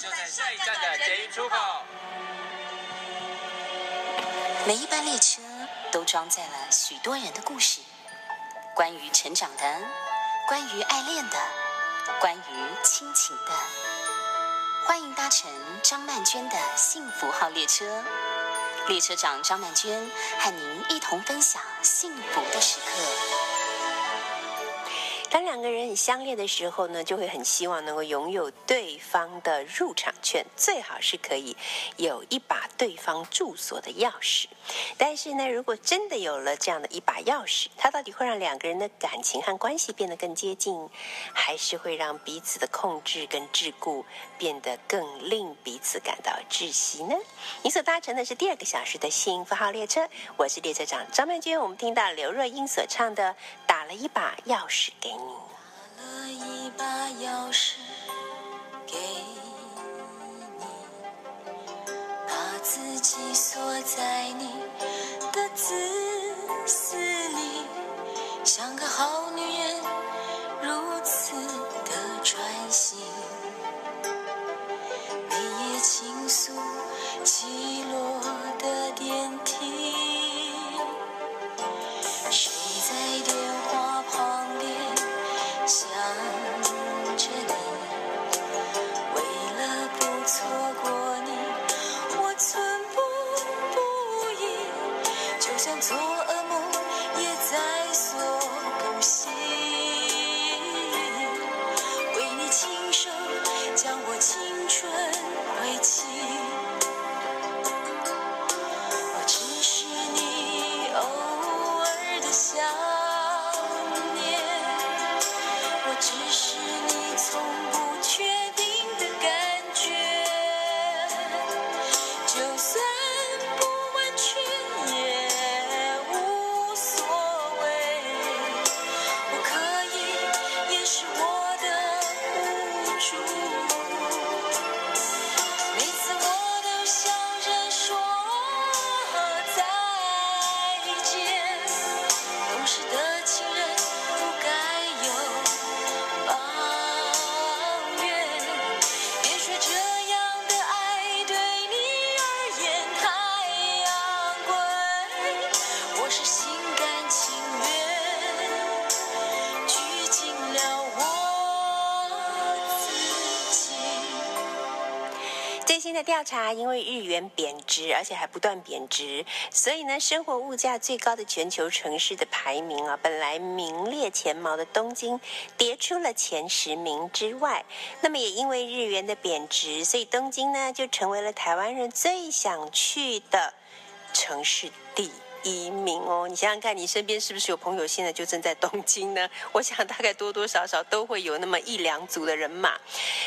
就在下一站的捷运出口。每一班列车都装载了许多人的故事，关于成长的，关于爱恋的，关于亲情的。欢迎搭乘张曼娟的幸福号列车，列车长张曼娟和您一同分享幸福的时刻。当两个人很相恋的时候呢，就会很希望能够拥有对方的入场券，最好是可以有一把对方住所的钥匙。但是呢，如果真的有了这样的一把钥匙，它到底会让两个人的感情和关系变得更接近，还是会让彼此的控制跟桎梏变得更令彼此感到窒息呢？你所搭乘的是第二个小时的幸福号列车，我是列车长张曼娟。我们听到刘若英所唱的《打了一把钥匙给你》。打了一把钥匙给你，把自己锁在调查，因为日元贬值，而且还不断贬值，所以呢，生活物价最高的全球城市的排名啊，本来名列前茅的东京，跌出了前十名之外。那么也因为日元的贬值，所以东京呢，就成为了台湾人最想去的城市地移民哦。你想想看，你身边是不是有朋友现在就正在东京呢？我想大概多多少少都会有那么一两组的人马。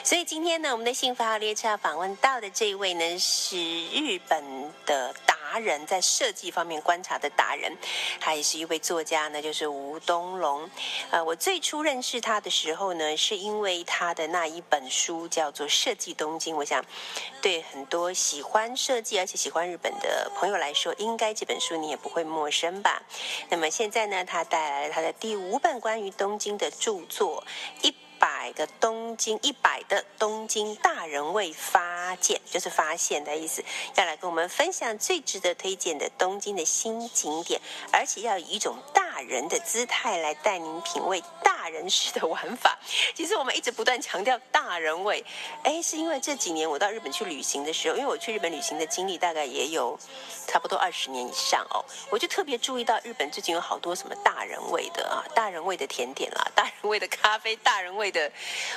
所以今天呢，我们的幸福号列车要访问到的这一位呢，是日本的达人，在设计方面观察的达人，他也是一位作家呢，就是吴东龙。呃，我最初认识他的时候呢，是因为他的那一本书叫做《设计东京》，我想对很多喜欢设计而且喜欢日本的朋友来说，应该这本书你也不会陌生吧？那么现在呢，他带来了他的第五本关于东京的著作《一百个东京一百的东京大人未发现，就是发现的意思，要来跟我们分享最值得推荐的东京的新景点，而且要以一种大大人的姿态来带您品味大人式的玩法。其实我们一直不断强调大人味，哎，是因为这几年我到日本去旅行的时候，因为我去日本旅行的经历大概也有差不多二十年以上哦，我就特别注意到日本最近有好多什么大人味的啊，大人味的甜点啦，大人味的咖啡，大人味的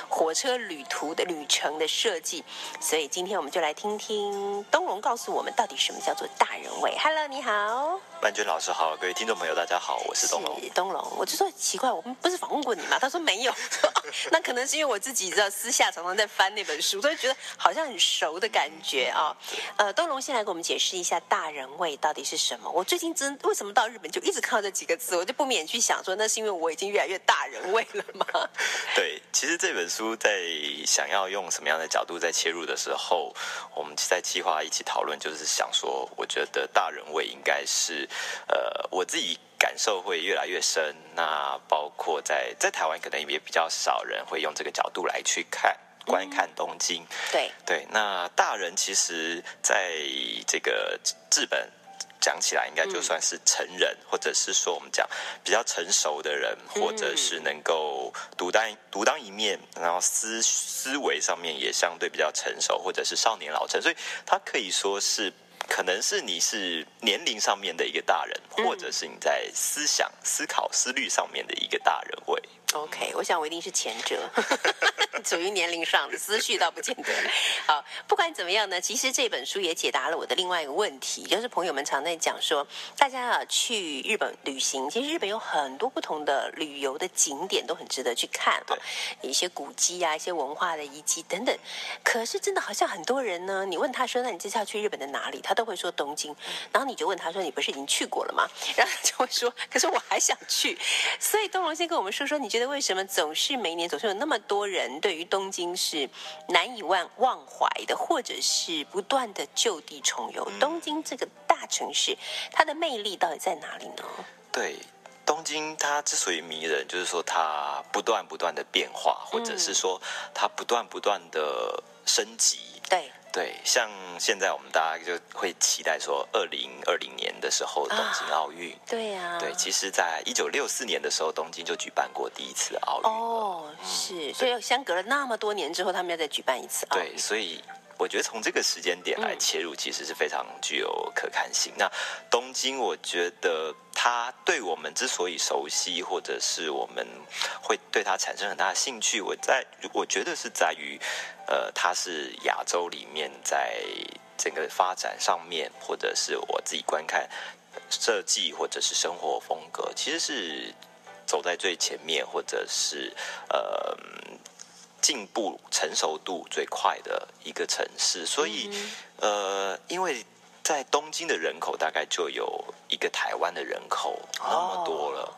火车旅途的旅程的设计。所以今天我们就来听听东龙告诉我们到底什么叫做大人味。Hello，你好。曼娟老师好，各位听众朋友大家好，我是东龙。是东龙，我就说奇怪，我们不是访问过你吗？他说没有，那可能是因为我自己知道私下常常在翻那本书，所以觉得好像很熟的感觉啊。呃，东龙先来给我们解释一下大人味到底是什么。我最近真为什么到日本就一直看到这几个字，我就不免去想说，那是因为我已经越来越大人味了吗？对，其实这本书在想要用什么样的角度在切入的时候，我们在计划一起讨论，就是想说，我觉得大人味应该是，呃，我自己感受会越来越深。那包括在在台湾，可能也比较少人会用这个角度来去看。观看东京。对，对，那大人其实在这个日本讲起来，应该就算是成人，或者是说我们讲比较成熟的人，或者是能够独当独当一面，然后思思维上面也相对比较成熟，或者是少年老成，所以他可以说是。可能是你是年龄上面的一个大人，或者是你在思想、思考、思虑上面的一个大人味。OK，我想我一定是前者，属于年龄上的思绪倒不见得。好，不管怎么样呢，其实这本书也解答了我的另外一个问题，就是朋友们常在讲说，大家啊去日本旅行，其实日本有很多不同的旅游的景点都很值得去看啊，一些古迹啊，一些文化的遗迹等等。可是真的好像很多人呢，你问他说，那你这次要去日本的哪里？他都会说东京，然后你就问他说，你不是已经去过了吗？然后他就会说，可是我还想去。所以东龙先跟我们说说，你觉得为什么总是每年总是有那么多人对于东京是难以忘忘怀的，或者是不断的就地重游？东京这个大城市，它的魅力到底在哪里呢？对，东京它之所以迷人，就是说它不断不断的变化，或者是说它不断不断的升级。对，对，像现在我们大家就会期待说，二零二零年的时候东京奥运。对呀、对，其实，在一九六四年的时候，东京就举办过第一次奥运了。哦，是，所以相隔了那么多年之后，他们要再举办一次奥运对，所以我觉得从这个时间点来切入，其实是非常具有可看性。那东京，我觉得它对我们之所以熟悉，或者是我们会对它产生很大的兴趣，我在我觉得是在于，呃，它是亚洲里面在整个发展上面，或者是我自己观看设计或者是生活风格，其实是走在最前面，或者是呃进步成熟度最快的一个城市。所以，呃，因为在东京的人口大概就有一个台湾的人口那么多了，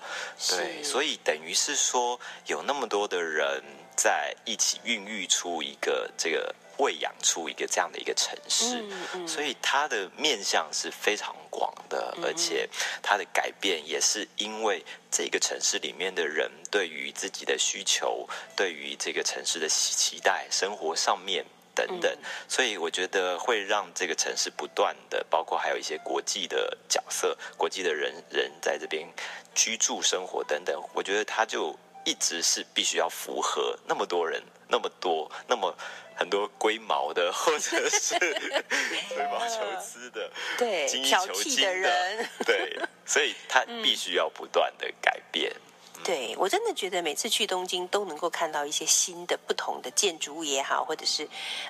对，所以等于是说有那么多的人在一起孕育出一个这个喂养出一个这样的一个城市，所以它的面向是非常广的，而且它的改变也是因为这个城市里面的人对于自己的需求，对于这个城市的期待，生活上面。等等，所以我觉得会让这个城市不断的，包括还有一些国际的角色、国际的人人在这边居住、生活等等，我觉得它就一直是必须要符合那么多人、那么多、那么很多龟毛的，或者是 吹毛求疵的、对精益求精的。人，对，所以他必须要不断的改变。对我真的觉得每次去东京都能够看到一些新的、不同的建筑物也好，或者是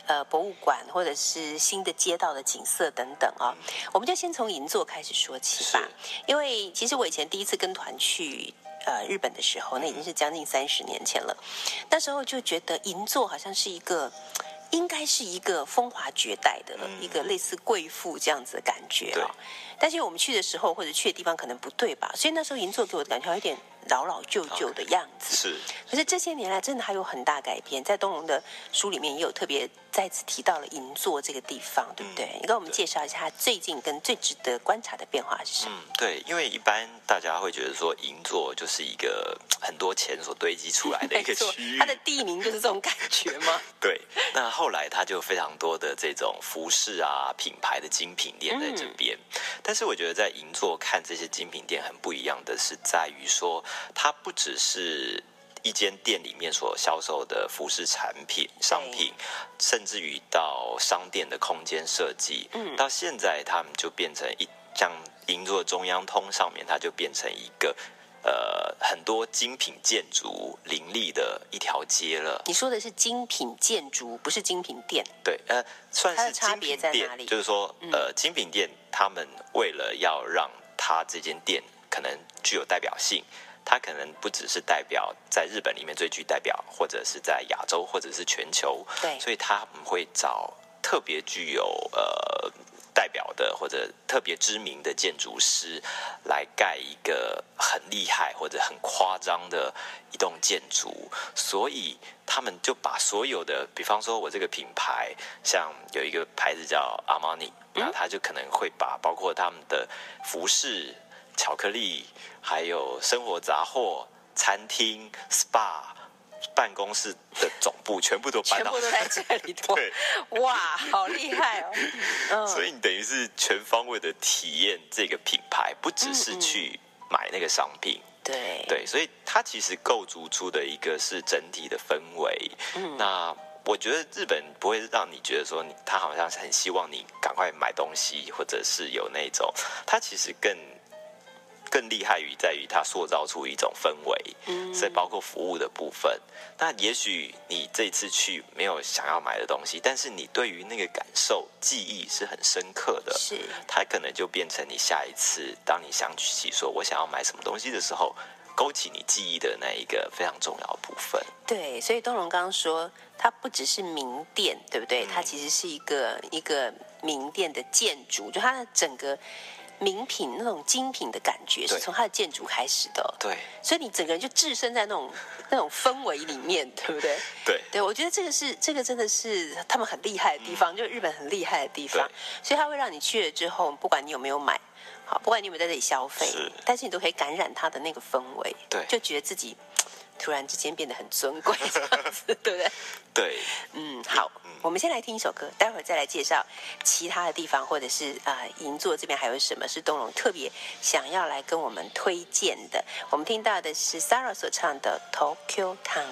呃博物馆，或者是新的街道的景色等等啊。我们就先从银座开始说起吧，因为其实我以前第一次跟团去。呃，日本的时候，那已经是将近三十年前了。那时候就觉得银座好像是一个，应该是一个风华绝代的、一个类似贵妇这样子的感觉对啊。但是我们去的时候或者去的地方可能不对吧，所以那时候银座给我的感觉有点老老旧旧的样子。是，可是这些年来真的还有很大改变，在东龙的书里面也有特别再次提到了银座这个地方，对不对？你跟我们介绍一下它最近跟最值得观察的变化是什么？嗯，对，因为一般大家会觉得说银座就是一个很多钱所堆积出来的一个 错区域，它的地名就是这种感觉吗？对，那后来它就非常多的这种服饰啊品牌的精品店在这边，但是我觉得在银座看这些精品店很不一样的是在于说，它不只是。一间店里面所销售的服饰产品、商品，甚至于到商店的空间设计，嗯到现在他们就变成一像银座中央通上面，它就变成一个呃很多精品建筑林立的一条街了。你说的是精品建筑，不是精品店。对，呃，算是差别在哪里，嗯就是说，呃，精品店他们为了要让它这间店可能具有代表性，它可能不只是代表在日本里面最具代表，或者是在亚洲，或者是全球，对。所以他们会找特别具有呃代表的或者特别知名的建筑师来盖一个很厉害或者很夸张的一栋建筑，所以他们就把所有的，比方说我这个品牌，像有一个牌子叫阿玛尼，那他就可能会把包括他们的服饰、巧克力，还有生活杂货、餐厅、SPA。办公室的总部全部都搬到全部都在 这里头对，哇，好厉害哦！嗯，所以你等于是全方位的体验这个品牌，不只是去买那个商品。对对，所以它其实构筑出的一个是整体的氛围。嗯那我觉得日本不会让你觉得说你他好像是很希望你赶快买东西，或者是有那种，他其实更更厉害于在于它塑造出一种氛围，嗯所以包括服务的部分。那也许你这次去没有想要买的东西，但是你对于那个感受记忆是很深刻的，是它可能就变成你下一次当你想起说我想要买什么东西的时候，勾起你记忆的那一个非常重要的部分。对，所以东荣刚刚说，它不只是名店，对不对？它其实是一个一个名店的建筑，就它的整个名品那种精品的感觉是从它的建筑开始的。哦、对。所以你整个人就置身在那种 那种氛围里面，对不对？对。对，我觉得这个是这个真的是他们很厉害的地方，就日本很厉害的地方，所以它会让你去了之后，不管你有没有买，好，不管你有没有在这里消费是，但是你都可以感染它的那个氛围，对。就觉得自己突然之间变得很尊贵，这样子，对不对？对，嗯，好，我们先来听一首歌，待会儿再来介绍其他的地方，或者是啊、呃银座这边还有什么是东龙特别想要来跟我们推荐的。我们听到的是 Sarah 所唱的《Tokyo Town》。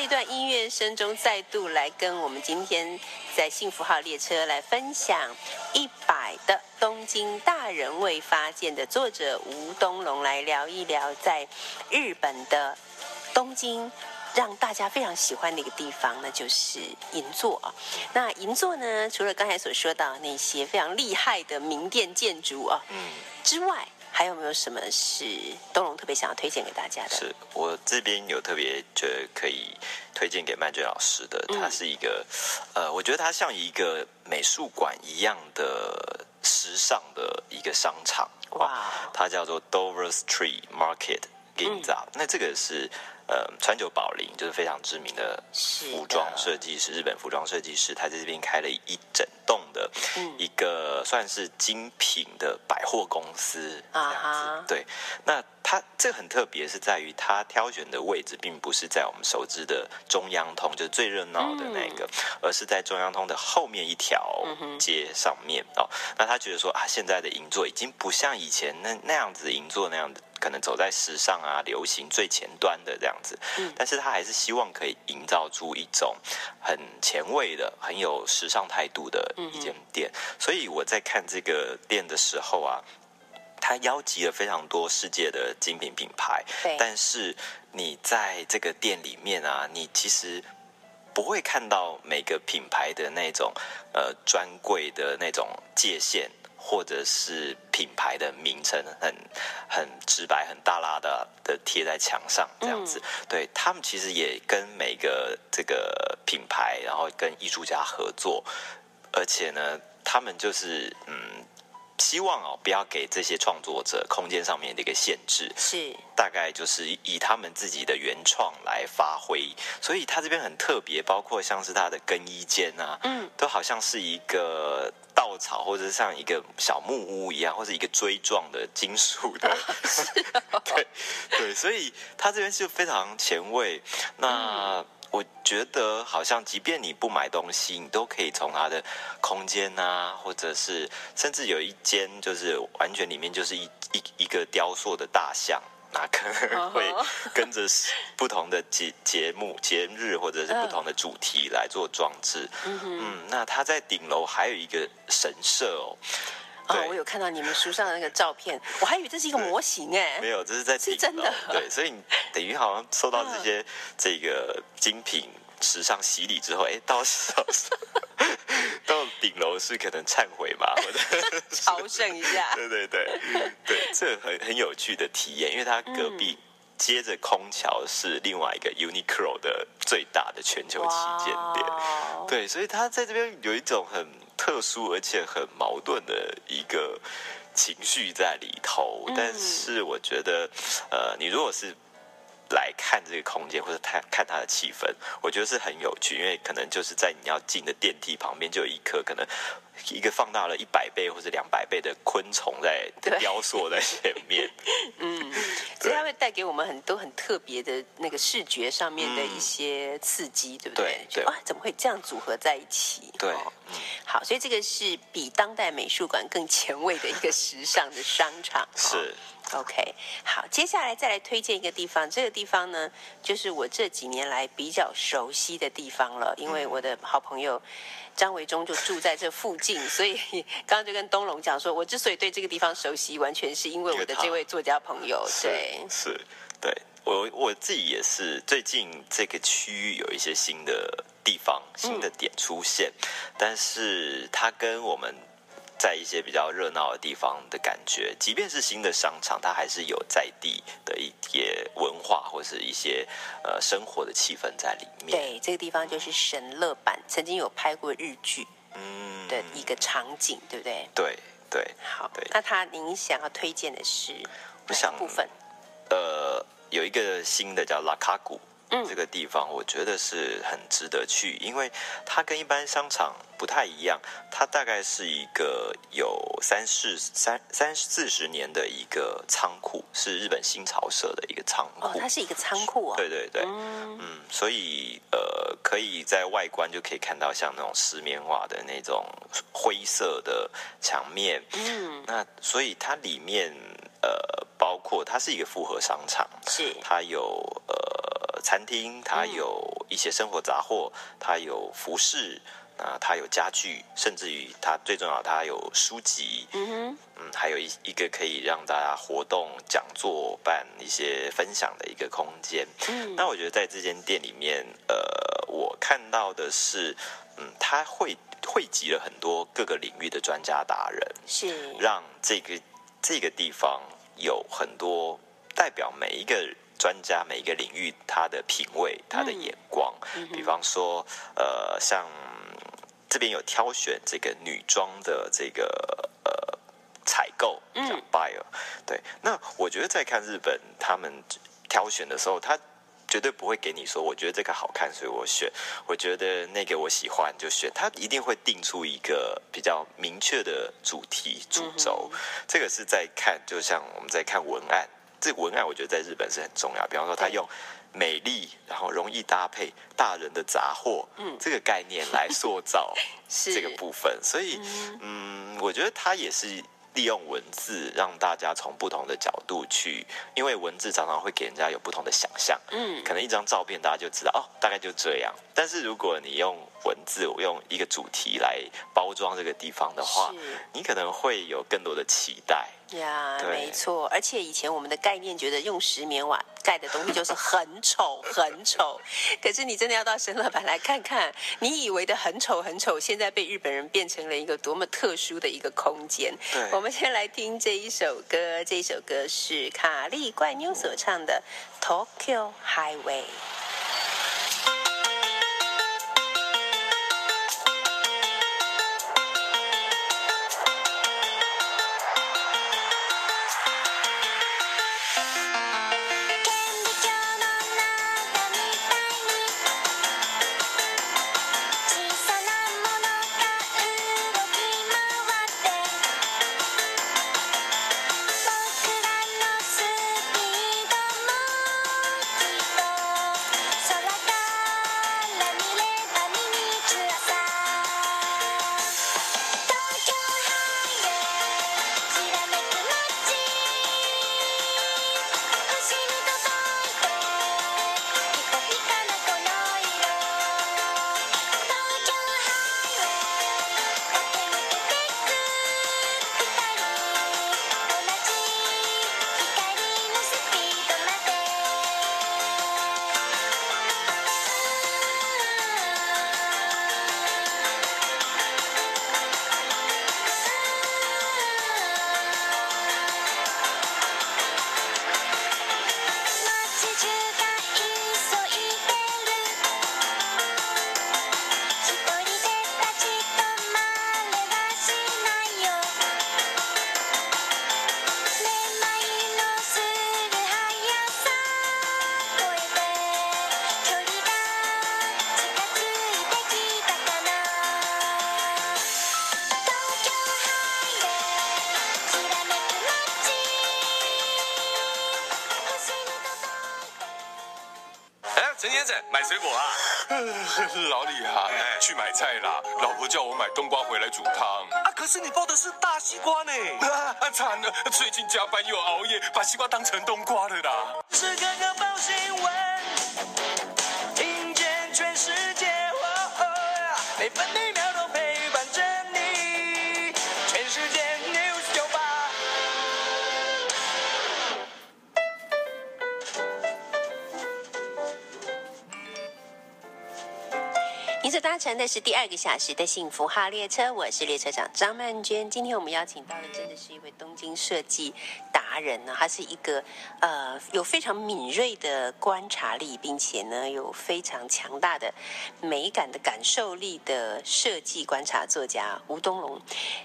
这段音乐声中再度来跟我们今天在幸福号列车来分享一百的东京大人未发现的作者吴东龙来聊一聊在日本的东京让大家非常喜欢的一个地方，那就是银座啊。那银座呢，除了刚才所说到那些非常厉害的名店建筑啊，嗯，之外，还有没有什么是东龙特别想要推荐给大家的？是我这边有特别觉得可以推荐给曼娟老师的，嗯。它是一个，呃，我觉得它像一个美术馆一样的时尚的一个商场，哇。它叫做 Dover Street Market Ginza，、嗯。那这个是呃川久保玲，就是非常知名的服装设计师，日本服装设计师，他在这边开了一整栋的嗯一个算是精品的百货公司这样子。啊哈对，那他这很特别，是在于他挑选的位置并不是在我们熟知的中央通，就是最热闹的那个，而是在中央通的后面一条街上面哦。那他觉得说啊，现在的银座已经不像以前那那样子银座那样子。可能走在时尚啊、流行最前端的这样子，但是他还是希望可以营造出一种很前卫的、很有时尚态度的一间店。所以我在看这个店的时候啊，他邀集了非常多世界的精品品牌对，但是你在这个店里面啊，你其实不会看到每个品牌的那种呃专柜的那种界限。或者是品牌的名称很很直白、很大拉的的贴在墙上这样子，对他们其实也跟每个这个品牌，然后跟艺术家合作，而且呢，他们就是嗯，希望哦不要给这些创作者空间上面的一个限制，是。大概就是以他们自己的原创来发挥，所以他这边很特别，包括像是他的更衣间啊，嗯，都好像是一个稻草，或者是像一个小木屋一样，或者一个锥状的金属的，对对，所以他这边是非常前卫。那、我觉得好像，即便你不买东西，你都可以从它的空间啊，或者是甚至有一间就是完全里面就是一一一个雕塑的大象。那可能会跟着不同的节节目、节日或者是不同的主题来做装置。嗯，那它在顶楼还有一个神社哦。哦，我有看到你们书上的那个照片，我还以为这是一个模型哎，没有，这是在顶是真的。对，所以你等于好像受到这些这个精品时尚洗礼之后，哎，到到到顶楼是可能忏悔吧，或者 朝圣一下。对对对。对，这很很有趣的体验，因为它隔壁。接着空桥是另外一个 Uniqlo 的最大的全球旗舰店，对，所以他在这边有一种很特殊而且很矛盾的一个情绪在里头。嗯但是我觉得，呃，你如果是来看这个空间或者看看它的气氛，我觉得是很有趣，因为可能就是在你要进的电梯旁边就有一颗可能一个放大了一百倍或者两百倍的昆虫在 雕塑在前面。嗯 所以它会带给我们很多很特别的那个视觉上面的一些刺激，对不对？对对就哇，怎么会这样组合在一起？对哦好，所以这个是比当代美术馆更前卫的一个时尚的商场。哦是 OK，好，接下来再来推荐一个地方。这个地方呢，就是我这几年来比较熟悉的地方了，因为我的好朋友张维忠就住在这附近，所以 刚刚就跟东龙讲说，我之所以对这个地方熟悉，完全是因为我的这位作家朋友。对，是，对我我自己也是，最近这个区域有一些新的地方、新的点出现，但是它跟我们在一些比较热闹的地方的感觉，即便是新的商场，它还是有在地的一些文化或是一些呃生活的气氛在里面。对，这个地方就是神乐版，曾经有拍过日剧嗯，的一个场景，对不对？对对，好对，那他您想要推荐的是哪想部分？呃，有一个新的叫拉卡谷，嗯这个地方我觉得是很值得去，因为它跟一般商场不太一样，它大概是一个有三四三三四十年的一个仓库，是日本新潮社的一个仓库。哦，它是一个仓库哦。对对对，嗯，嗯，所以呃，可以在外观就可以看到像那种石棉瓦的那种灰色的墙面，嗯，那所以它里面呃，包括它是一个复合商场，是它有呃餐厅，它嗯有一些生活杂货，它有服饰，啊，它有家具，甚至于它最重要，它有书籍，嗯哼，嗯，还有一一个可以让大家活动、讲座、办一些分享的一个空间。嗯。那我觉得在这间店里面，呃，我看到的是，嗯，它会汇集了很多各个领域的专家达人，是，让这个这个地方有很多代表每一个专家、每一个领域他的品味、他的眼光。比方说，呃，像这边有挑选这个女装的这个呃采购，嗯叫 buyer。对，那我觉得在看日本他们挑选的时候，他绝对不会给你说，我觉得这个好看，所以我选。我觉得那个我喜欢就选，他一定会定出一个比较明确的主题主轴。这个是在看，就像我们在看文案，这文案我觉得在日本是很重要。比方说，他用美丽，然后容易搭配大人的杂货，嗯这个概念来塑造 是这个部分。所以，嗯，我觉得他也是利用文字让大家从不同的角度去，因为文字常常会给人家有不同的想象。嗯，可能一张照片大家就知道哦，大概就这样。但是如果你用文字，用一个主题来包装这个地方的话，你可能会有更多的期待。呀，没错，而且以前我们的概念觉得用石棉瓦盖的东西就是很丑很丑，可是你真的要到神乐版来看看，你以为的很丑很丑，现在被日本人变成了一个多么特殊的一个空间。我们先来听这一首歌，这首歌是卡利怪妞所唱的《Tokyo Highway》。菜啦！老婆叫我买冬瓜回来煮汤。啊，可是你抱的是大西瓜呢。啊，惨了！最近加班又熬夜，把西瓜当成冬瓜了啦。是哥哥报新闻，听见全世界，哦哦呀每分每秒您所搭乘的是第二个小时的幸福号列车，我是列车长张曼娟。今天我们邀请到的真的是一位东京设计人呢，他是一个呃有非常敏锐的观察力，并且呢有非常强大的美感的感受力的设计观察作家吴东龙。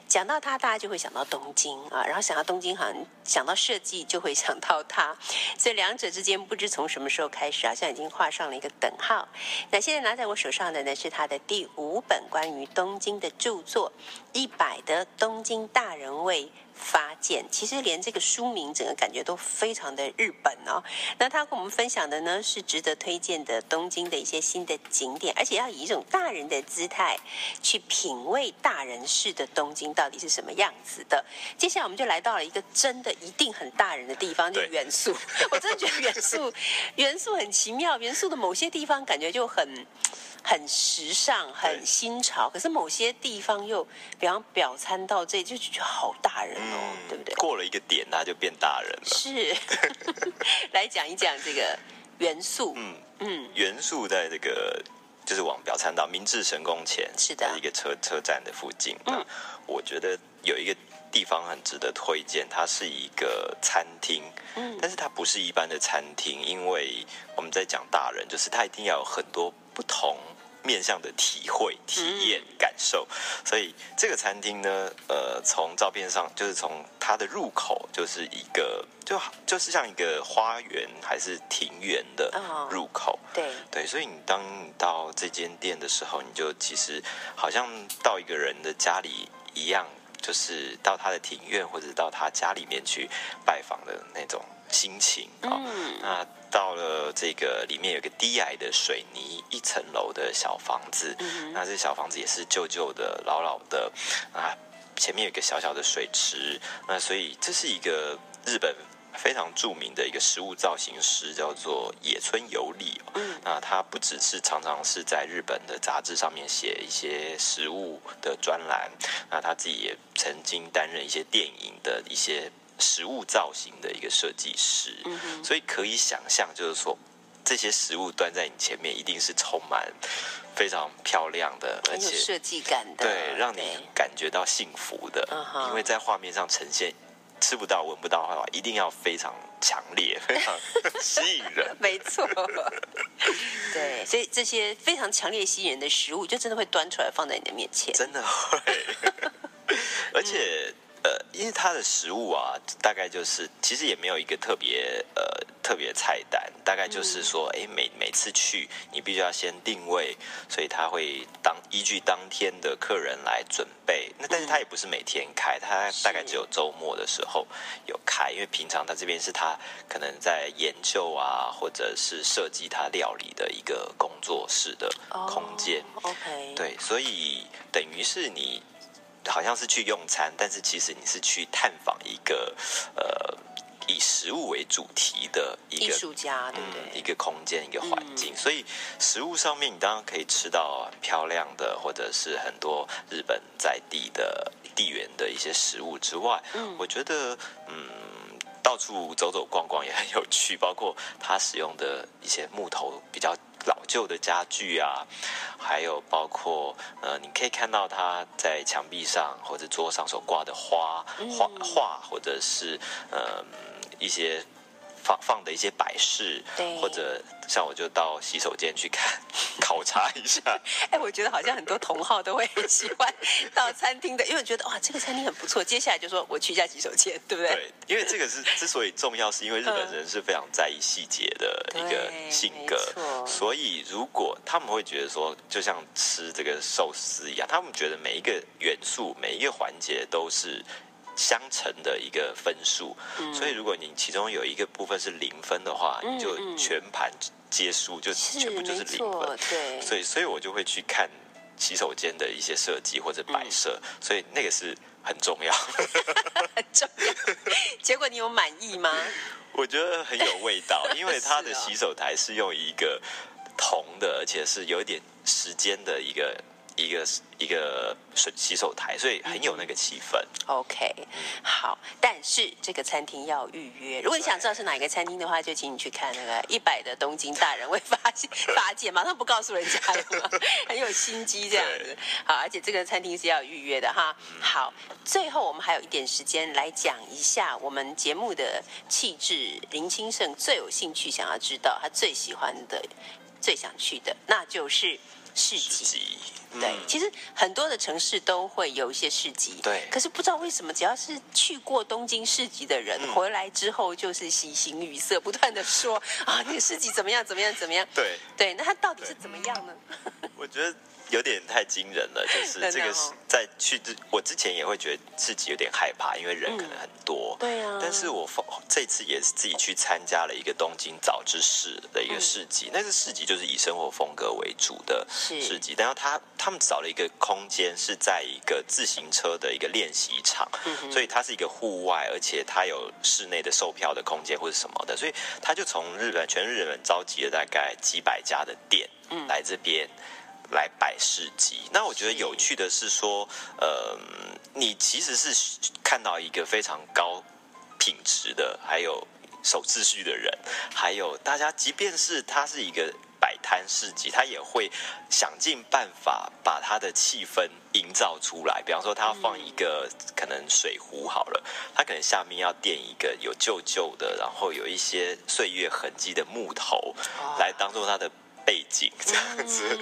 讲到他，大家就会想到东京啊，然后想到东京，好像想到设计就会想到他，所以两者之间不知从什么时候开始啊，好像已经画上了一个等号。那现在拿在我手上的呢是他的第五本关于东京的著作《一百的东京大人味发现》。其实连这个书名整个感觉都非常的日本哦。那他跟我们分享的呢是值得推荐的东京的一些新的景点，而且要以一种大人的姿态去品味大人式的东京到底是什么样子的。接下来我们就来到了一个真的一定很大人的地方，就是元素。我真的觉得元素元素很奇妙，元素的某些地方感觉就很。很时尚、很新潮，可是某些地方又，比方表参道这就觉得好大人哦，对不对？过了一个点，他就变大人了。是，来讲一讲这个元素。嗯，嗯，元素在这个就是往表参道明治神宫前，是的一个车车站的附近。我觉得有一个地方很值得推荐，它是一个餐厅，嗯但是它不是一般的餐厅，因为我们在讲大人，就是它一定要有很多不同。面向的体会、体验、感受，所以这个餐厅呢，呃，从照片上就是从它的入口就是一个，就好就是像一个花园还是庭园的哦。入口，对，对，所以你当你到这间店的时候，你就其实好像到一个人的家里一样，就是到他的庭院或者到他家里面去拜访的那种心情啊、嗯那到了这个里面有个低矮的水泥一层楼的小房子，嗯那这小房子也是旧旧的、老老的啊，前面有一个小小的水池，那所以这是一个日本。非常著名的一个食物造型师叫做野村由里、哦，嗯。那他不只是常常是在日本的杂志上面写一些食物的专栏，那他自己也曾经担任一些电影的一些食物造型的一个设计师，嗯，所以可以想象，就是说这些食物端在你前面，一定是充满非常漂亮的，而且设计感的，对，让你感觉到幸福的因为在画面上呈现。吃不到、闻不到的话，一定要非常强烈、非常吸引人。没错，对，所以这些非常强烈吸引人的食物，就真的会端出来放在你的面前。真的会，而且呃，因为它的食物啊，大概就是其实也没有一个特别呃特别菜单，大概就是说，哎、每每次去你必须要先定位，所以他会当依据当天的客人来准备。那但是他也不是每天开，他大概只有周末的时候有开，因为平常他这边是他可能在研究啊，或者是设计他料理的一个工作室的空间。哦 OK，，对，所以等于是你好像是去用餐，但是其实你是去探访一个呃以食物为主题的一个艺术家，对不嗯，一？个空间，一个环境，所以食物上面你当然可以吃到很漂亮的，或者是很多日本在地的地缘的一些食物之外，嗯我觉得嗯。到处走走逛逛也很有趣，包括他使用的一些木头比较老旧的家具啊，还有包括呃，你可以看到他在墙壁上或者桌上所挂的花画画，或者是呃一些放放的一些摆饰对，或者像我就到洗手间去看 考察一下，哎，我觉得好像很多同好都会很喜欢到餐厅的，因为觉得哇，这个餐厅很不错。接下来就说我去一下洗手间，对不对？对，因为这个是之所以重要，是因为日本人是非常在意细节的一个性格所以如果他们会觉得说，就像吃这个寿司一样，他们觉得每一个元素、每一个环节都是。相乘的一个分数，所以如果你其中有一个部分是零分的话，嗯你就嗯全盘皆输，就全部就是零分。，对，所以，所以我就会去看洗手间的一些设计或者摆设，嗯所以那个是很重要。很重要。结果你有满意吗？我觉得很有味道，因为它的洗手台是用一个铜的，而且是有一点时间的一个一个一个水洗手台，所以很有那个气氛。OK，好，但是这个餐厅要预约。如果你想知道是哪一个餐厅的话，就请你去看那个一百的东京大人会发现发现，马上不告诉人家了嘛，很有心机这样子。好，而且这个餐厅是要预约的哈。好，最后我们还有一点时间来讲一下我们节目的气质。林清盛最有兴趣想要知道他最喜欢的、最想去的，那就是。市集，对，嗯。其实很多的城市都会有一些市集，对。可是不知道为什么，只要是去过东京市集的人，嗯。回来之后就是喜形于色，不断的说啊，那个市集怎么样，怎么样，怎么样。对，对，那它到底是怎么样呢？我觉得有点太惊人了，就是这个哦是在去之，我之前也会觉得自己有点害怕，因为人可能很多。对啊。但是我放这次也是自己去参加了一个东京早知市的一个市集，那个市集就是以生活风格为主的市集，但是他他们找了一个空间是在一个自行车的一个练习场，所以它是一个户外，而且它有室内的售票的空间或者什么的，所以他就从日本全日本召集了大概几百家的店来这边。来摆市集。那我觉得有趣的是说，呃，你其实是看到一个非常高品质的，还有守秩序的人，还有大家，即便是他是一个摆摊市集，他也会想尽办法把他的气氛营造出来。比方说，他要放一个可能水壶好了，他可能下面要垫一个有旧旧的，然后有一些岁月痕迹的木头，来当做他的背景这样子。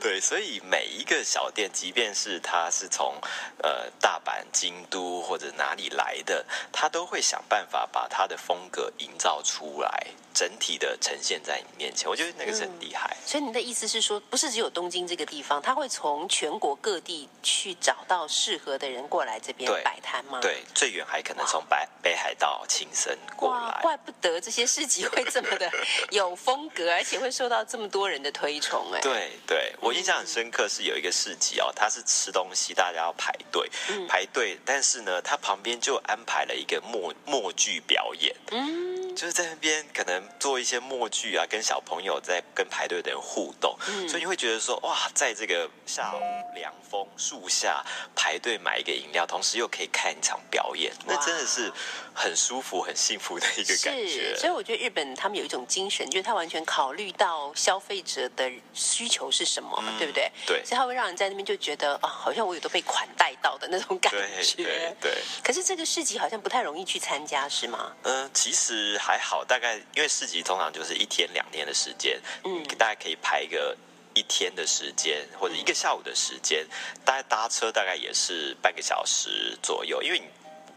对，所以每一个小店，即便是它是从呃大阪、京都或者哪里来的，他都会想办法把他的风格营造出来，整体的呈现在你面前。我觉得那个是很厉害。所以你的意思是说，不是只有东京这个地方，他会从全国各地去找到适合的人过来这边摆摊吗？。对，最远还可能从北北海道青森过哇，来。怪不得这些市集会这么的 有风格，而且会受到这么多人的推崇哎。对对，我印象很深刻，是有一个市集哦，它是吃东西，大家要排队、嗯。排队，但是呢，它旁边就安排了一个默默剧表演，嗯，就是在那边可能做一些默剧啊，跟小朋友在跟排队的人互动，嗯。所以你会觉得说哇，在这个下午凉风树下排队买一个饮料，同时又可以看一场表演，那真的是很舒服、很幸福的一个感觉是，。所以我觉得日本他们有一种精神，就是他完全考虑到消费者的需求是什么，嗯对不对？对所以他会让人在那边就觉得啊，好像我有都被款待到的那种感对觉对。对。可是这个市集好像不太容易去参加，是吗？嗯，其实还好，大概因为市集通常就是一天两天的时间，嗯大概可以排一个一天的时间或者一个下午的时间，大概搭车大概也是半个小时左右，因为你。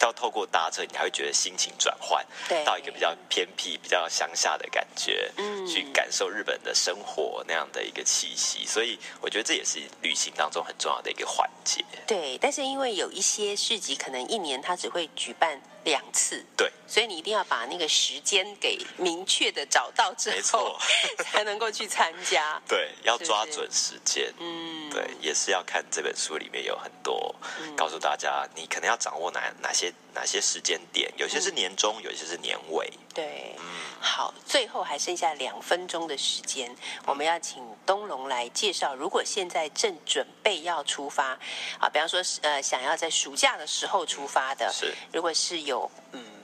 要透过搭车，你还会觉得心情转换，对。到一个比较偏僻、比较乡下的感觉，嗯。去感受日本的生活那样的一个气息，所以我觉得这也是旅行当中很重要的一个环节。对，但是因为有一些市集可能一年它只会举办两次，对，所以你一定要把那个时间给明确的找到之后没错，才能够去参加。对，要抓准时间。嗯，对，也是要看这本书里面有很多告诉大家，你可能要掌握哪哪些哪些时间点，有些是年中，有些是年尾。对，嗯好，最后还剩下两分钟的时间，我们要请东龙来介绍。如果现在正准备要出发，啊，比方说呃，想要在暑假的时候出发的，是如果是有嗯。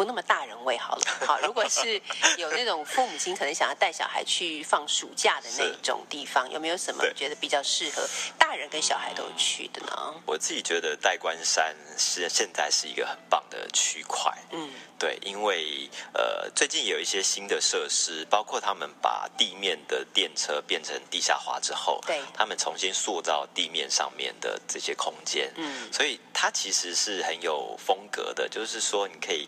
不那么大人味好了，好，如果是有那种父母亲可能想要带小孩去放暑假的那种地方，有没有什么觉得比较适合大人跟小孩都去的呢？我自己觉得代官山是现在是一个很棒的区块。嗯，对，因为呃，最近有一些新的设施，包括他们把地面的电车变成地下化之后，对他们重新塑造地面上面的这些空间，嗯所以它其实是很有风格的，就是说你可以。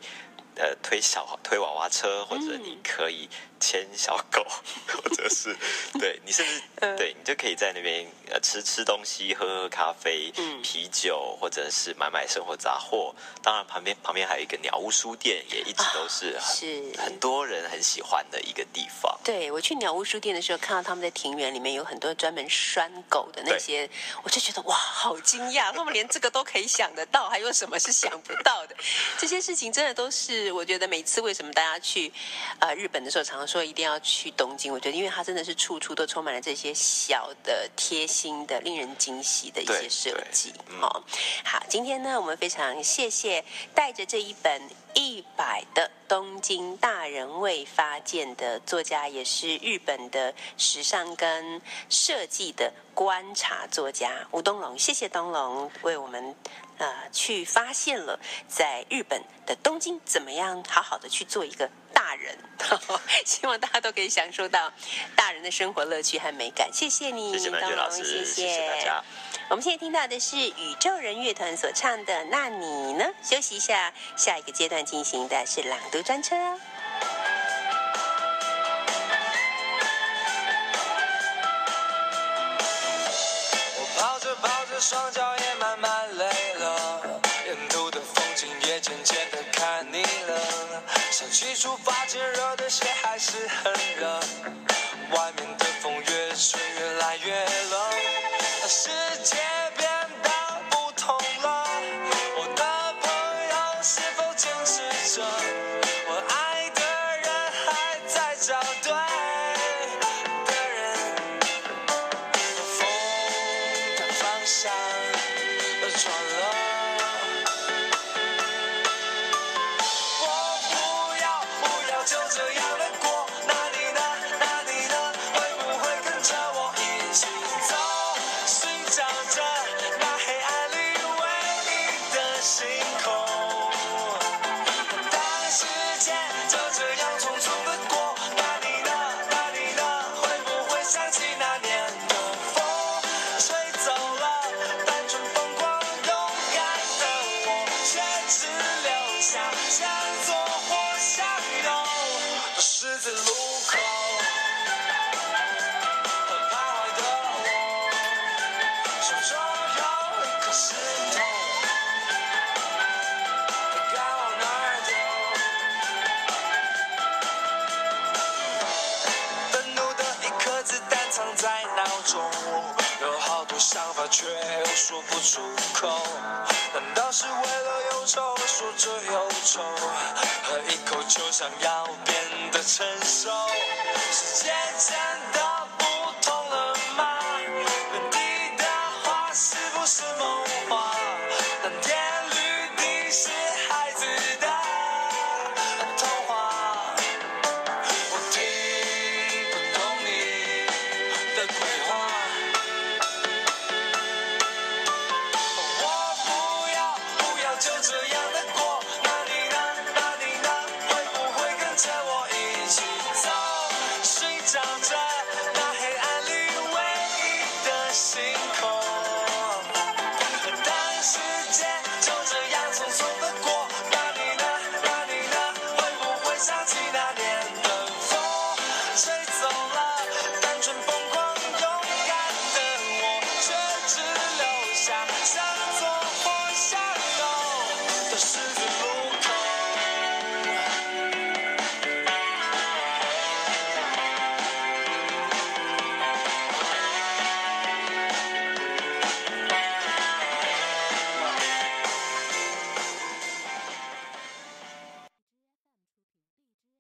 呃，推小推娃娃车，或者嗯。你可以牵小狗，或者是 对你甚至嗯对你就可以在那边呃吃吃东西，喝喝咖啡，嗯啤酒，或者是买买生活杂货。当然，旁边旁边还有一个鸟屋书店，也一直都是很、是很多人很喜欢的一个地方。对我去鸟屋书店的时候，看到他们在庭园里面有很多专门拴狗的那些，我就觉得哇，好惊讶，他们连这个都可以想得到，还有什么是想不到的？这些事情真的都是，我觉得每次为什么大家去呃日本的时候，常常说一定要去东京，我觉得因为它真的是处处都充满了这些小的、贴心的、令人惊喜的一些设计好、好，今天呢，我们非常谢谢带着这一本一百的东京大人未发件的作家，也是日本的时尚跟设计的观察作家吴东龙。谢谢东龙为我们呃去发现了在日本的东京怎么样好好的去做一个大人。希望大家都可以享受到大人的生活乐趣和美感。谢谢你，谢谢曼东龙，娟老师，谢谢谢大家。我们现在听到的是宇宙人乐团所唱的《那你呢》。休息一下，下一个阶段进行的是朗读专车。我跑着跑着，双脚也慢慢累起初发现热的鞋还是很热，外面的风越吹越来越冷，世界